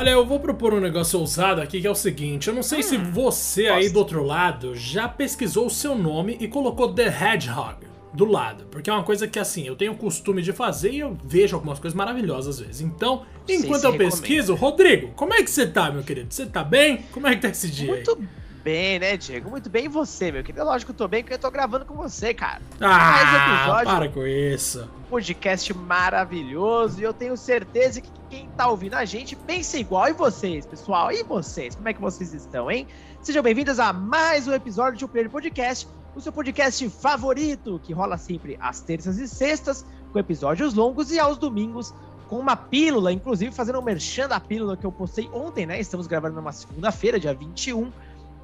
Olha, eu vou propor um negócio ousado aqui que é o seguinte: eu não sei hum, se você aí do outro lado já pesquisou o seu nome e colocou The Hedgehog do lado, porque é uma coisa que assim, eu tenho o costume de fazer e eu vejo algumas coisas maravilhosas às vezes. Então, enquanto eu pesquiso, Rodrigo, como é que você tá, meu querido? Você tá bem? Como é que tá esse dia? Muito aí? Bem, né, Diego? Muito bem. E você, meu querido? Lógico que eu tô bem porque eu tô gravando com você, cara. Ah, Mais episódio, para com isso. Podcast maravilhoso e eu tenho certeza que quem tá ouvindo a gente pensa igual. E vocês, pessoal? E vocês? Como é que vocês estão, hein? Sejam bem-vindos a mais um episódio de O Primeiro Podcast o seu podcast favorito, que rola sempre às terças e sextas, com episódios longos, e aos domingos com uma pílula, inclusive fazendo um merchan da pílula que eu postei ontem, né? Estamos gravando numa segunda-feira, dia 21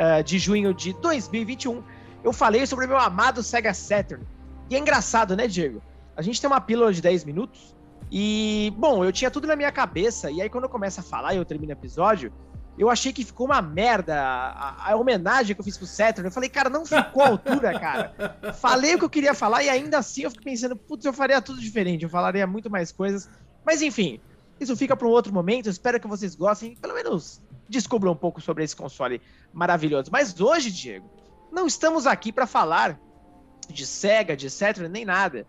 uh, de junho de 2021. Eu falei sobre o meu amado Sega Saturn. E é engraçado, né, Diego? A gente tem uma pílula de 10 minutos e, bom, eu tinha tudo na minha cabeça, e aí quando eu começo a falar e eu termino o episódio, eu achei que ficou uma merda a, a, homenagem que eu fiz pro Saturn. Eu falei, cara, não ficou à altura, cara. Falei o que eu queria falar e ainda assim eu fico pensando, putz, eu faria tudo diferente, eu falaria muito mais coisas. Mas enfim, isso fica para um outro momento. Eu espero que vocês gostem, pelo menos descubram um pouco sobre esse console maravilhoso. Mas hoje, Diego, não estamos aqui para falar de Sega, de Saturn, nem nada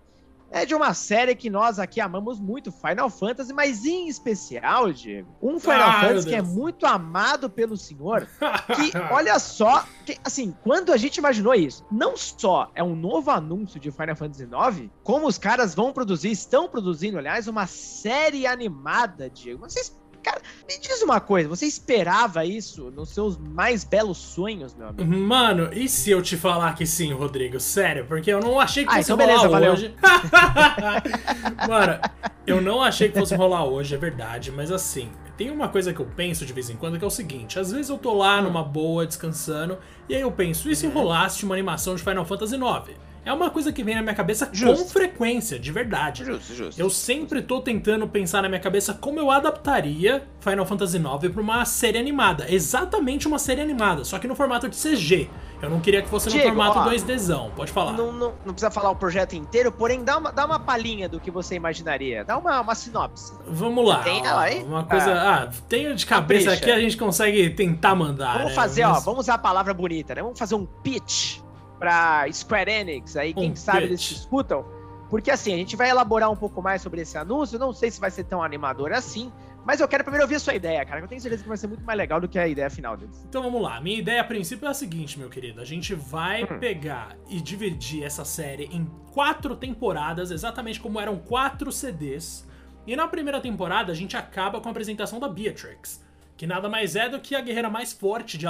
é de uma série que nós aqui amamos muito, Final Fantasy, mas em especial, Diego, um Final ah, Fantasy que é muito amado pelo senhor, que olha só, que, assim, quando a gente imaginou isso, não só é um novo anúncio de Final Fantasy IX, como os caras vão produzir, estão produzindo, aliás, uma série animada, Diego. Vocês Cara, me diz uma coisa, você esperava isso nos seus mais belos sonhos, meu amigo? Mano, e se eu te falar que sim, Rodrigo? Sério, porque eu não achei que ah, fosse então rolar beleza, hoje. Mano, eu não achei que fosse rolar hoje, é verdade, mas assim, tem uma coisa que eu penso de vez em quando que é o seguinte: às vezes eu tô lá numa boa, descansando, e aí eu penso, e se rolasse uma animação de Final Fantasy IX? É uma coisa que vem na minha cabeça justo. com frequência, de verdade. Justo, justo. Eu sempre tô tentando pensar na minha cabeça como eu adaptaria Final Fantasy IX pra uma série animada. Exatamente uma série animada, só que no formato de CG. Eu não queria que fosse Diego, no formato ó, 2Dzão. Pode falar. Não, não, não, precisa falar o projeto inteiro, porém dá uma, dá uma palhinha do que você imaginaria. Dá uma, uma sinopse. Vamos lá. Tem ela aí? Uma coisa. Ah, ah tenho de cabeça Capricha. aqui, a gente consegue tentar mandar. Vamos né? fazer, Mas... ó, vamos usar a palavra bonita, né? Vamos fazer um pitch para Square Enix, aí quem um sabe pitch. eles te escutam. Porque assim, a gente vai elaborar um pouco mais sobre esse anúncio, não sei se vai ser tão animador assim, mas eu quero primeiro ouvir a sua ideia, cara. Eu tenho certeza que vai ser muito mais legal do que a ideia final deles. Então vamos lá. Minha ideia a princípio é a seguinte, meu querido. A gente vai hum. pegar e dividir essa série em quatro temporadas, exatamente como eram quatro CDs. E na primeira temporada a gente acaba com a apresentação da Beatrix, que nada mais é do que a guerreira mais forte de,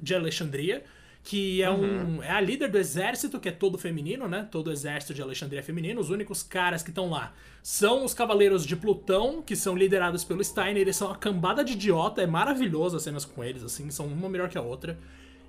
de Alexandria que é, um, uhum. é a líder do exército, que é todo feminino, né? Todo o exército de Alexandria é feminino. Os únicos caras que estão lá são os Cavaleiros de Plutão, que são liderados pelo Steiner. Eles são uma cambada de idiota, é maravilhoso as cenas com eles, assim, são uma melhor que a outra.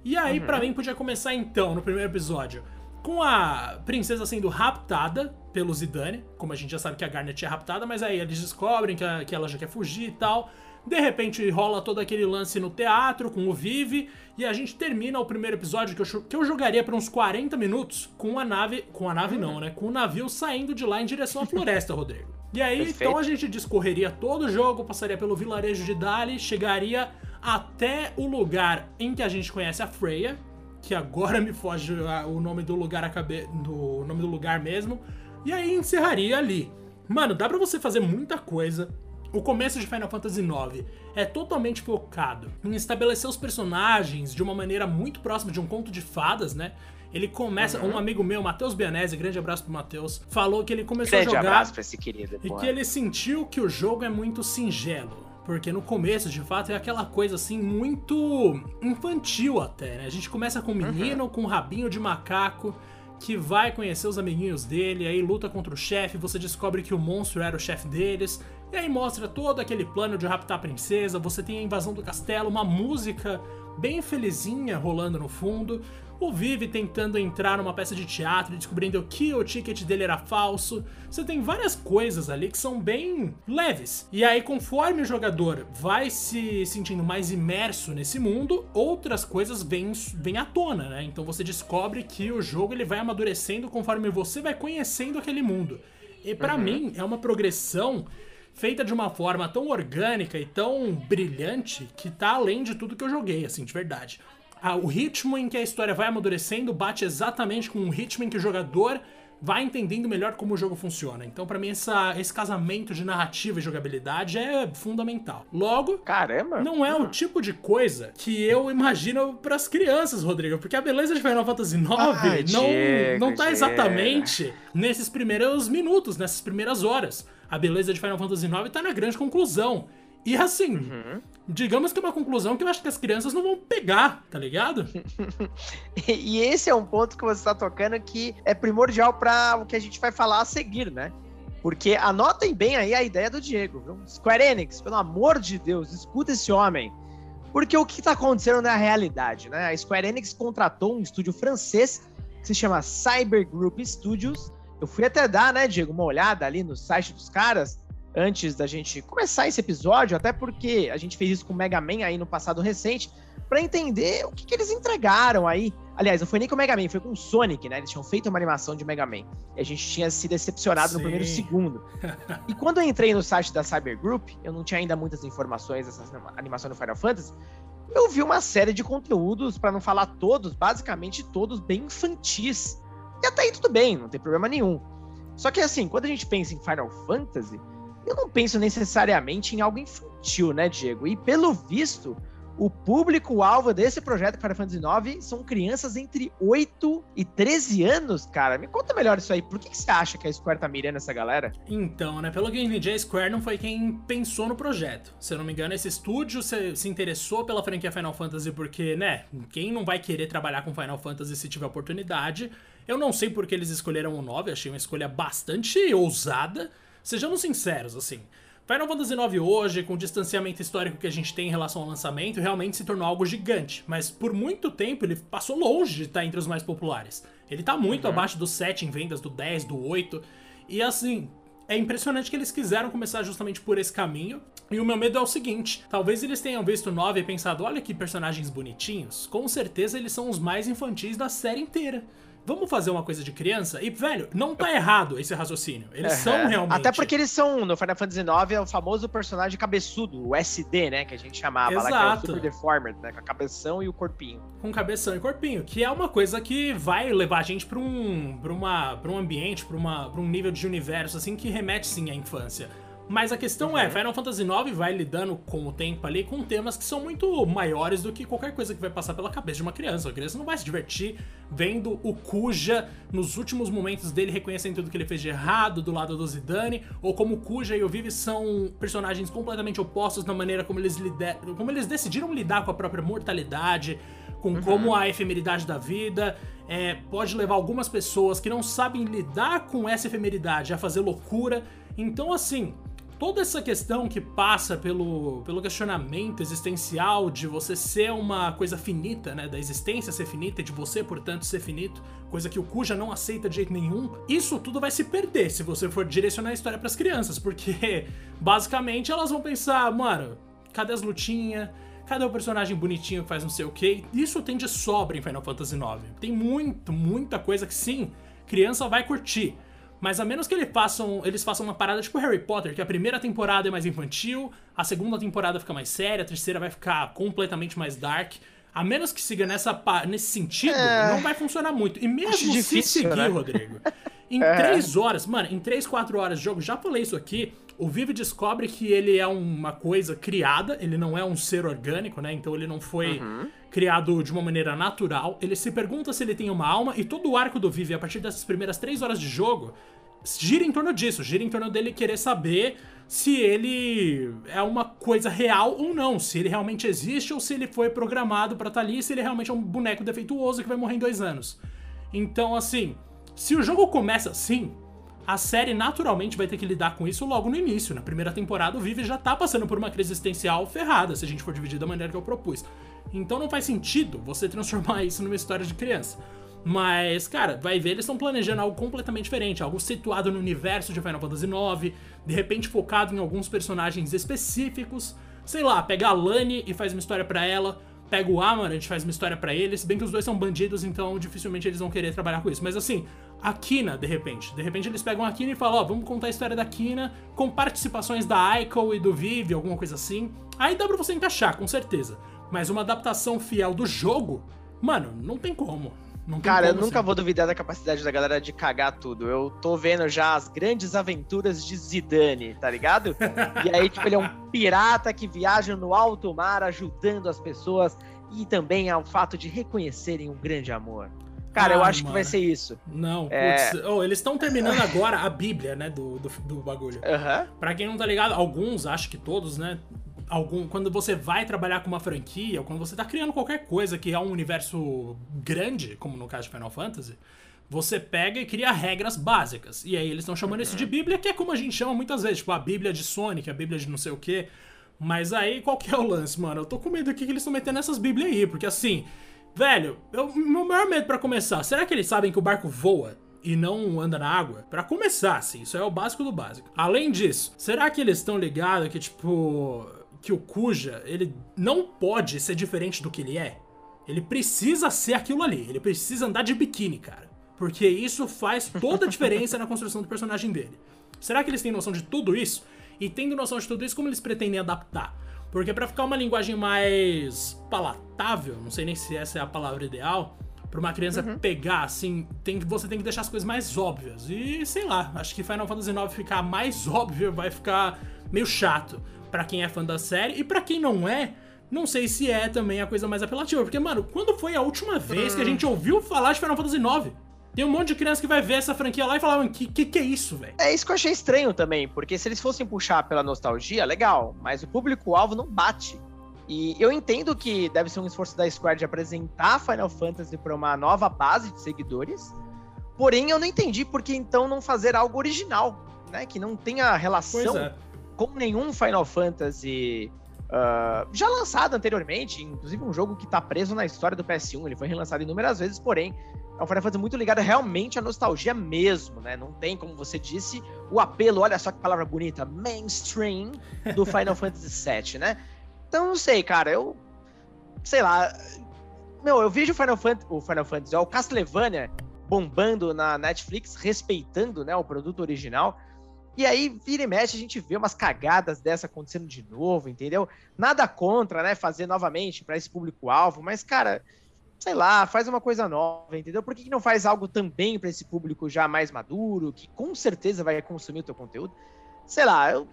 E aí, uhum. para mim, podia começar então, no primeiro episódio, com a princesa sendo raptada pelo Zidane, como a gente já sabe que a Garnet é raptada, mas aí eles descobrem que, a, que ela já quer fugir e tal. De repente rola todo aquele lance no teatro com o Vive e a gente termina o primeiro episódio que eu, que eu jogaria por uns 40 minutos com a nave, com a nave não, né? Com o navio saindo de lá em direção à floresta, Rodrigo. E aí, Perfeito. então a gente discorreria todo o jogo, passaria pelo vilarejo de Dali, chegaria até o lugar em que a gente conhece a Freya, que agora me foge o nome do lugar acabe, do nome do lugar mesmo, e aí encerraria ali. Mano, dá pra você fazer muita coisa o começo de Final Fantasy IX é totalmente focado em estabelecer os personagens de uma maneira muito próxima de um conto de fadas, né? Ele começa, uhum. um amigo meu, Matheus Bianese, grande abraço pro Matheus, falou que ele começou grande a jogar abraço pra esse querido, e que ele sentiu que o jogo é muito singelo. Porque no começo, de fato, é aquela coisa assim, muito infantil até, né? A gente começa com um menino uhum. com um rabinho de macaco que vai conhecer os amiguinhos dele, aí luta contra o chefe, você descobre que o monstro era o chefe deles, e aí mostra todo aquele plano de raptar a princesa, você tem a invasão do castelo, uma música bem felizinha rolando no fundo, o Vive tentando entrar numa peça de teatro e descobrindo que o ticket dele era falso. Você tem várias coisas ali que são bem leves. E aí, conforme o jogador vai se sentindo mais imerso nesse mundo, outras coisas vêm, vêm à tona, né? Então você descobre que o jogo ele vai amadurecendo conforme você vai conhecendo aquele mundo. E para uhum. mim é uma progressão feita de uma forma tão orgânica e tão brilhante que tá além de tudo que eu joguei, assim, de verdade. Ah, o ritmo em que a história vai amadurecendo bate exatamente com o ritmo em que o jogador vai entendendo melhor como o jogo funciona. Então, para mim, essa, esse casamento de narrativa e jogabilidade é fundamental. Logo, caramba, não é o tipo de coisa que eu imagino para as crianças, Rodrigo, porque a beleza de Final Fantasy IX ah, não, Diego, não tá exatamente nesses primeiros minutos, nessas primeiras horas. A beleza de Final Fantasy IX tá na grande conclusão. E assim, uhum. digamos que é uma conclusão que eu acho que as crianças não vão pegar, tá ligado? e esse é um ponto que você está tocando que é primordial para o que a gente vai falar a seguir, né? Porque anotem bem aí a ideia do Diego. Viu? Square Enix, pelo amor de Deus, escuta esse homem. Porque o que está acontecendo na realidade, né? A Square Enix contratou um estúdio francês que se chama Cyber Group Studios. Eu fui até dar, né, Diego, uma olhada ali no site dos caras antes da gente começar esse episódio, até porque a gente fez isso com o Mega Man aí no passado recente, para entender o que, que, eles entregaram aí. Aliás, não foi nem com o Mega Man, foi com o Sonic, né? Eles tinham feito uma animação de Mega Man. E a gente tinha se decepcionado Sim. no primeiro segundo. e quando eu entrei no site da Cyber Group, eu não tinha ainda muitas informações dessa animação do Final Fantasy. Eu vi uma série de conteúdos, para não falar todos, basicamente todos bem infantis. E até aí tudo bem, não tem problema nenhum. Só que assim, quando a gente pensa em Final Fantasy, eu não penso necessariamente em algo infantil, né, Diego? E pelo visto, o público-alvo desse projeto Final Fantasy IX são crianças entre 8 e 13 anos, cara. Me conta melhor isso aí. Por que, que você acha que a Square tá mirando essa galera? Então, né? Pelo que eu entendi, a Square não foi quem pensou no projeto. Se eu não me engano, esse estúdio se, se interessou pela franquia Final Fantasy porque, né? Quem não vai querer trabalhar com Final Fantasy se tiver oportunidade? Eu não sei porque eles escolheram o 9, achei uma escolha bastante ousada. Sejamos sinceros, assim. Final Fantasy IX hoje, com o distanciamento histórico que a gente tem em relação ao lançamento, realmente se tornou algo gigante. Mas por muito tempo ele passou longe de estar entre os mais populares. Ele tá muito uhum. abaixo do 7 em vendas, do 10, do 8. E assim, é impressionante que eles quiseram começar justamente por esse caminho. E o meu medo é o seguinte: talvez eles tenham visto o 9 e pensado, olha que personagens bonitinhos. Com certeza eles são os mais infantis da série inteira vamos fazer uma coisa de criança? E, velho, não tá errado esse raciocínio. Eles uhum. são realmente. Até porque eles são, no Final Fantasy IX, é o famoso personagem cabeçudo, o SD, né? Que a gente chamava Exato. lá, que é o Super Deformed, né? Com a cabeção e o corpinho. Com cabeção e corpinho, que é uma coisa que vai levar a gente pra um, pra uma, pra um ambiente, pra, uma, pra um nível de universo, assim, que remete sim à infância. Mas a questão é, uhum. é, Final Fantasy IX vai lidando com o tempo ali com temas que são muito maiores do que qualquer coisa que vai passar pela cabeça de uma criança. A criança não vai se divertir vendo o Kuja nos últimos momentos dele reconhecendo tudo que ele fez de errado do lado do Zidane, ou como o Kuja e o Vivi são personagens completamente opostos na maneira como eles, lider... como eles decidiram lidar com a própria mortalidade, com uhum. como a efemeridade da vida é, pode levar algumas pessoas que não sabem lidar com essa efemeridade a fazer loucura. Então, assim, toda essa questão que passa pelo, pelo questionamento existencial de você ser uma coisa finita, né? Da existência ser finita, de você, portanto, ser finito, coisa que o Cuja não aceita de jeito nenhum, isso tudo vai se perder se você for direcionar a história para as crianças, porque basicamente elas vão pensar, mano, cadê as lutinhas? Cadê o personagem bonitinho que faz não sei o que? Isso tem de sobra em Final Fantasy IX. Tem muito, muita coisa que sim, criança vai curtir. Mas a menos que eles façam, eles façam uma parada tipo Harry Potter, que a primeira temporada é mais infantil, a segunda temporada fica mais séria, a terceira vai ficar completamente mais dark. A menos que siga nessa, nesse sentido, é... não vai funcionar muito. E mesmo se seguir, né? Rodrigo, em é. três horas, mano, em três, quatro horas de jogo, já falei isso aqui, o Vive descobre que ele é uma coisa criada, ele não é um ser orgânico, né? Então ele não foi uhum. criado de uma maneira natural. Ele se pergunta se ele tem uma alma, e todo o arco do Vive, a partir dessas primeiras três horas de jogo, gira em torno disso, gira em torno dele querer saber se ele é uma coisa real ou não, se ele realmente existe ou se ele foi programado para estar tá ali, se ele realmente é um boneco defeituoso que vai morrer em dois anos. Então, assim, se o jogo começa assim, a série naturalmente vai ter que lidar com isso logo no início. Na primeira temporada, o Vive já tá passando por uma crise existencial ferrada, se a gente for dividir da maneira que eu propus. Então não faz sentido você transformar isso numa história de criança. Mas, cara, vai ver, eles estão planejando algo completamente diferente, algo situado no universo de Final Fantasy IX, de repente focado em alguns personagens específicos. Sei lá, pega a Lani e faz uma história para ela, pega o Amarant, faz uma história para eles, se bem que os dois são bandidos, então dificilmente eles vão querer trabalhar com isso. Mas assim, a Kina, de repente. De repente eles pegam a Kina e falam, ó, oh, vamos contar a história da Kina com participações da Aiko e do Vivi, alguma coisa assim. Aí dá pra você encaixar, com certeza. Mas uma adaptação fiel do jogo, mano, não tem como. Cara, eu nunca assim. vou duvidar da capacidade da galera de cagar tudo. Eu tô vendo já as grandes aventuras de Zidane, tá ligado? e aí, tipo, ele é um pirata que viaja no alto mar ajudando as pessoas e também ao fato de reconhecerem um grande amor. Cara, ah, eu acho mano. que vai ser isso. Não, é... putz. Oh, eles estão terminando agora a Bíblia, né, do, do, do bagulho. Uhum. Pra quem não tá ligado, alguns, acho que todos, né, algum, quando você vai trabalhar com uma franquia, ou quando você tá criando qualquer coisa que é um universo grande, como no caso de Final Fantasy, você pega e cria regras básicas. E aí eles estão chamando uhum. isso de uhum. Bíblia, que é como a gente chama muitas vezes, tipo a Bíblia de Sonic, a Bíblia de não sei o quê. Mas aí qual que é o lance, mano? Eu tô com medo aqui que eles estão metendo essas Bíblias aí, porque assim, velho, eu, meu maior medo para começar, será que eles sabem que o barco voa? e não anda na água? Para começar, assim, isso é o básico do básico. Além disso, será que eles estão ligados que, tipo, que o Kuja, ele não pode ser diferente do que ele é. Ele precisa ser aquilo ali. Ele precisa andar de biquíni, cara. Porque isso faz toda a diferença na construção do personagem dele. Será que eles têm noção de tudo isso? E tendo noção de tudo isso, como eles pretendem adaptar? Porque para ficar uma linguagem mais palatável, não sei nem se essa é a palavra ideal, para uma criança uhum. pegar, assim, tem, você tem que deixar as coisas mais óbvias. E sei lá, acho que Final Fantasy IX ficar mais óbvio vai ficar meio chato para quem é fã da série e para quem não é, não sei se é também a coisa mais apelativa, porque mano, quando foi a última vez que a gente ouviu falar de Final Fantasy IX? Tem um monte de criança que vai ver essa franquia lá e falar, que, que que é isso, velho? É isso que eu achei estranho também, porque se eles fossem puxar pela nostalgia, legal, mas o público-alvo não bate. E eu entendo que deve ser um esforço da Square de apresentar Final Fantasy para uma nova base de seguidores, porém eu não entendi por que então não fazer algo original, né? Que não tenha relação é com nenhum Final Fantasy uh, já lançado anteriormente, inclusive um jogo que está preso na história do PS1, ele foi relançado inúmeras vezes, porém é um Final Fantasy muito ligado realmente à nostalgia mesmo, né? Não tem, como você disse, o apelo, olha só que palavra bonita, mainstream do Final Fantasy VII, né? Então, não sei, cara, eu... Sei lá... Meu, eu vejo o Final Fantasy, o Final Fantasy, ó, o Castlevania bombando na Netflix, respeitando né, o produto original, e aí, vira e mexe, a gente vê umas cagadas dessa acontecendo de novo, entendeu? Nada contra, né, fazer novamente para esse público-alvo, mas, cara, sei lá, faz uma coisa nova, entendeu? Por que, não faz algo também para esse público já mais maduro, que com certeza vai consumir o teu conteúdo? Sei lá, eu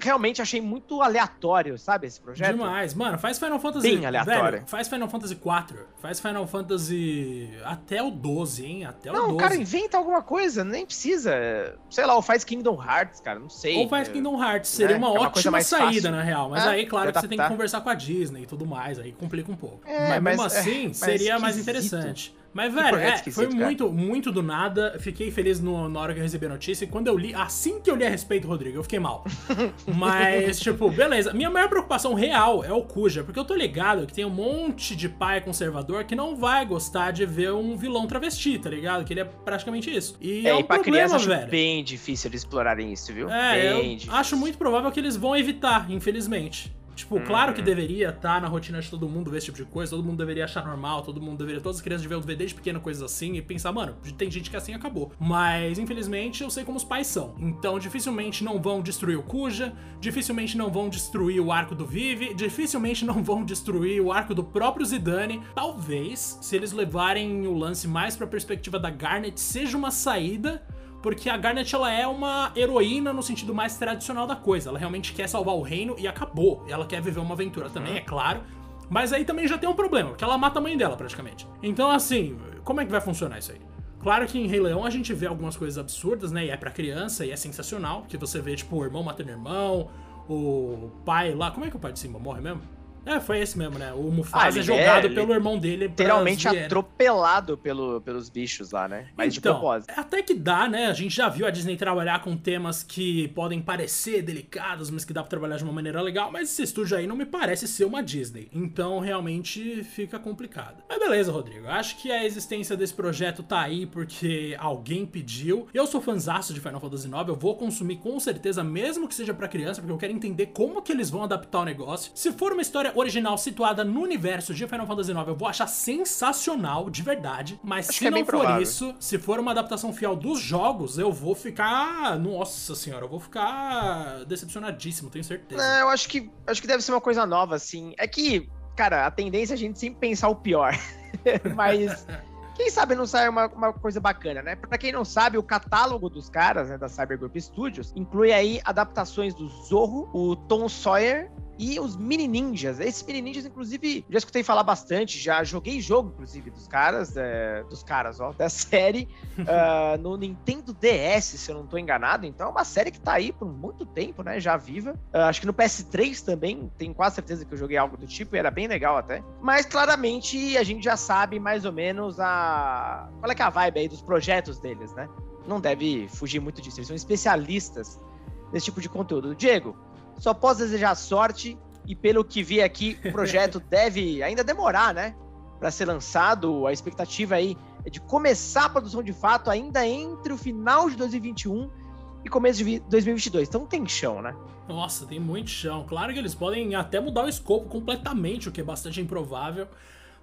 realmente achei muito aleatório, sabe, esse projeto? Demais. Mano, faz Final Fantasy... Bem aleatório. Velho, faz Final Fantasy 4. Faz Final Fantasy até o 12, hein? Até o não, 12. Não, cara, inventa alguma coisa, nem precisa. Sei lá, ou faz Kingdom Hearts, cara, não sei. Ou faz Kingdom Hearts, seria é, uma, é uma ótima saída, fácil. na real. Mas é, aí, claro que você tem que conversar com a Disney e tudo mais, aí complica um pouco. É, mas, mesmo é, assim, seria mais interessante. Mas, velho, é, foi muito, muito do nada. Fiquei feliz no, na hora que eu recebi a notícia. E quando eu li, assim que eu li a respeito, Rodrigo, eu fiquei mal. Mas, tipo, beleza. Minha maior preocupação real é o Cuja, porque eu tô ligado que tem um monte de pai conservador que não vai gostar de ver um vilão travesti, tá ligado? Que ele é praticamente isso. E é, é um e pra problema, criança velho. bem difícil eles explorarem isso, viu? É, bem eu difícil. acho muito provável que eles vão evitar, infelizmente. Tipo, claro que uhum. deveria estar tá na rotina de todo mundo ver esse tipo de coisa, todo mundo deveria achar normal, todo mundo deveria. Todas as crianças deveriam ver desde pequena coisas assim e pensar, mano, tem gente que assim acabou. Mas, infelizmente, eu sei como os pais são. Então, dificilmente não vão destruir o Kuja, dificilmente não vão destruir o arco do Vive, dificilmente não vão destruir o arco do próprio Zidane. Talvez, se eles levarem o lance mais pra perspectiva da Garnet, seja uma saída porque a Garnet ela é uma heroína no sentido mais tradicional da coisa. Ela realmente quer salvar o reino e acabou. Ela quer viver uma aventura também, é claro. Mas aí também já tem um problema, porque ela mata a mãe dela praticamente. Então, assim, como é que vai funcionar isso aí? Claro que em Rei Leão a gente vê algumas coisas absurdas, né? E é pra criança e é sensacional. Que você vê, tipo, o irmão matando o irmão, o pai lá. Como é que o pai de Simba morre mesmo? É, foi esse mesmo, né? O Mufasa ah, é jogado é, pelo irmão dele. Literalmente atropelado pelo, pelos bichos lá, né? Mas então, de propósito. Até que dá, né? A gente já viu a Disney trabalhar com temas que podem parecer delicados, mas que dá pra trabalhar de uma maneira legal. Mas esse estúdio aí não me parece ser uma Disney. Então realmente fica complicado. Mas beleza, Rodrigo. Acho que a existência desse projeto tá aí porque alguém pediu. Eu sou fãzaço de Final Fantasy IX. Eu vou consumir com certeza, mesmo que seja para criança, porque eu quero entender como que eles vão adaptar o negócio. Se for uma história original situada no universo de Final Fantasy IX eu vou achar sensacional, de verdade. Mas Acho se é não bem for provável. isso, se for uma adaptação fiel dos jogos, eu vou ficar. Nossa senhora, eu vou ficar decepcionadíssimo, tenho certeza. É, eu acho que acho que deve ser uma coisa nova, assim. É que, cara, a tendência é a gente sempre pensar o pior. Mas quem sabe não sai uma, uma coisa bacana, né? Pra quem não sabe, o catálogo dos caras, né, da Cyber Group Studios, inclui aí adaptações do Zorro, o Tom Sawyer e os Mini Ninjas. Esses Mini Ninjas, inclusive, já escutei falar bastante, já joguei jogo, inclusive, dos caras, é, dos caras, ó, da série, ah, no Nintendo DS, se eu não tô enganado. Então é uma série que tá aí por muito tempo, né, já viva. Ah, acho que no PS3 também, tenho quase certeza que eu joguei algo do tipo, e era bem legal até. Mas claramente a gente já sabe mais ou menos a qual é que é a vibe aí dos projetos deles, né? Não deve fugir muito disso, eles são especialistas nesse tipo de conteúdo. Diego, só posso desejar sorte e pelo que vi aqui, o projeto deve ainda demorar, né? Para ser lançado, a expectativa aí é de começar a produção de fato ainda entre o final de 2021 e começo de vi- 2022. Então tem chão, né? Nossa, tem muito chão. Claro que eles podem até mudar o escopo completamente, o que é bastante improvável.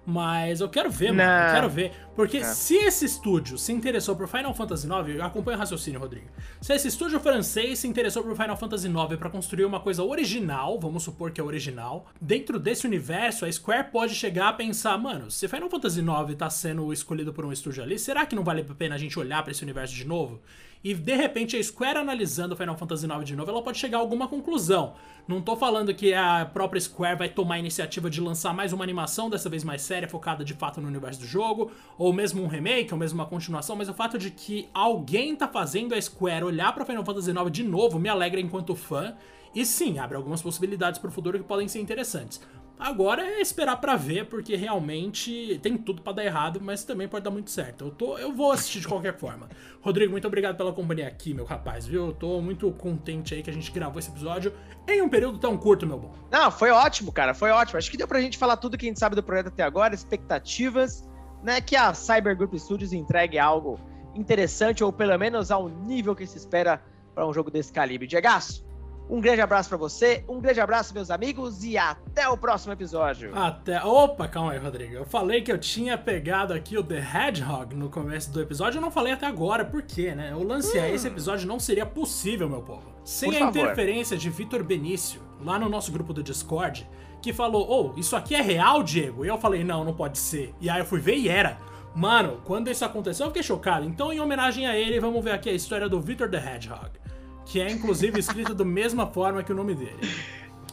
Mas eu quero ver, mano. Eu quero ver. Porque É. se esse estúdio se interessou por Final Fantasy IX, eu acompanho o raciocínio, Rodrigo. Se esse estúdio francês se interessou por Final Fantasy IX pra construir uma coisa original, vamos supor que é original, dentro desse universo, a Square pode chegar a pensar, mano, se Final Fantasy IX tá sendo escolhido por um estúdio ali, será que não vale a pena a gente olhar pra esse universo de novo? E de repente a Square analisando Final Fantasy IX de novo, ela pode chegar a alguma conclusão. Não tô falando que a própria Square vai tomar a iniciativa de lançar mais uma animação, dessa vez mais séria, focada de fato no universo do jogo, ou mesmo um remake, ou mesmo uma continuação, mas o fato de que alguém tá fazendo a Square olhar pra Final Fantasy IX de novo me alegra enquanto fã. E sim, abre algumas possibilidades pro futuro que podem ser interessantes. Agora é esperar pra ver, porque realmente tem tudo pra dar errado, mas também pode dar muito certo. Eu, tô, eu vou assistir de qualquer forma. Rodrigo, muito obrigado pela companhia aqui, meu rapaz, viu? Eu tô muito contente aí que a gente gravou esse episódio em um período tão curto, meu bom. Não, foi ótimo, cara, foi ótimo. Acho que deu pra gente falar tudo que a gente sabe do projeto até agora, expectativas, né? Que a Cyber Group Studios entregue algo interessante, ou pelo menos ao nível que se espera para um jogo desse calibre. Diegaço, um grande abraço pra você, um grande abraço, meus amigos, e até o próximo episódio. Até. Opa, calma aí, Rodrigo. Eu falei que eu tinha pegado aqui o The Hedgehog no começo do episódio, eu não falei até agora, por quê, né? O lance é: esse episódio não seria possível, meu povo. Sem a interferência de Vitor Benício, lá no nosso grupo do Discord, que falou: Ô, isso aqui é real, Diego? E eu falei: Não, não pode ser. E aí eu fui ver e era. Mano, quando isso aconteceu, eu fiquei chocado. Então, em homenagem a ele, vamos ver aqui a história do Victor the Hedgehog. Que é, inclusive, escrito da mesma forma que o nome dele.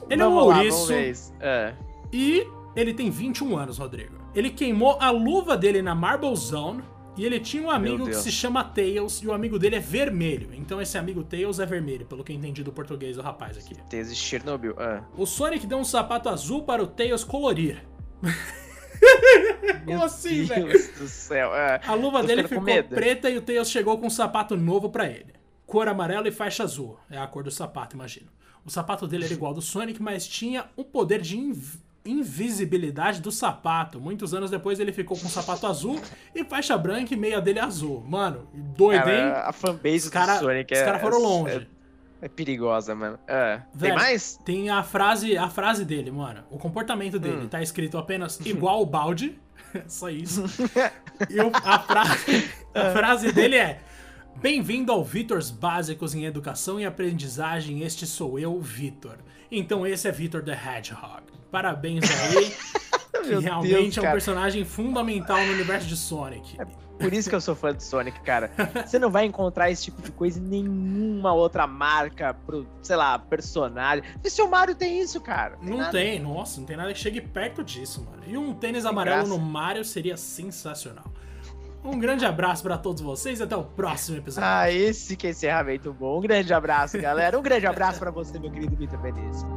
Ele é um Vamos ouriço. vamos. É. E ele tem 21 anos, Rodrigo. Ele queimou a luva dele na Marble Zone. E ele tinha um amigo que se chama Tails. E o amigo dele é vermelho. Então esse amigo Tails é vermelho, pelo que eu entendi do português do rapaz aqui. Tese Chernobyl. É. O Sonic deu um sapato azul para o Tails colorir. Como assim, Meu velho? Deus do céu. É. A luva dele ficou preta e o Tails chegou com um sapato novo pra ele. Cor amarela e faixa azul. É a cor do sapato, imagino. O sapato dele era igual ao do Sonic, mas tinha o poder de inv- invisibilidade do sapato. Muitos anos depois ele ficou com um sapato azul e faixa branca e meia dele azul. Mano, doido, hein? A fanbase Os cara- do Sonic os é, caras foram é- longe. É, é perigosa, mano. É. Tem Velho, mais? Tem a frase, a frase dele, mano. O comportamento dele Hum. tá escrito apenas igual o balde. Só isso. E a, frase, a frase dele é: Bem-vindo ao Vitors Básicos em Educação e Aprendizagem. Este sou eu, Vitor. Então esse é Vitor the Hedgehog. Parabéns aí. que realmente Deus, é um personagem fundamental no universo de Sonic. Por isso que eu sou fã de Sonic, cara. Você não vai encontrar esse tipo de coisa em nenhuma outra marca pro, sei lá, personagem. E se o Mario tem isso, cara? Não nada. tem, nossa, não tem nada que chegue perto disso, mano. E um tênis Sem amarelo graça. no Mario seria sensacional. Um grande abraço pra todos vocês até o próximo episódio. Ah, esse que é encerramento bom. Um grande abraço, galera. Um grande abraço pra você, meu querido Vitor Benício.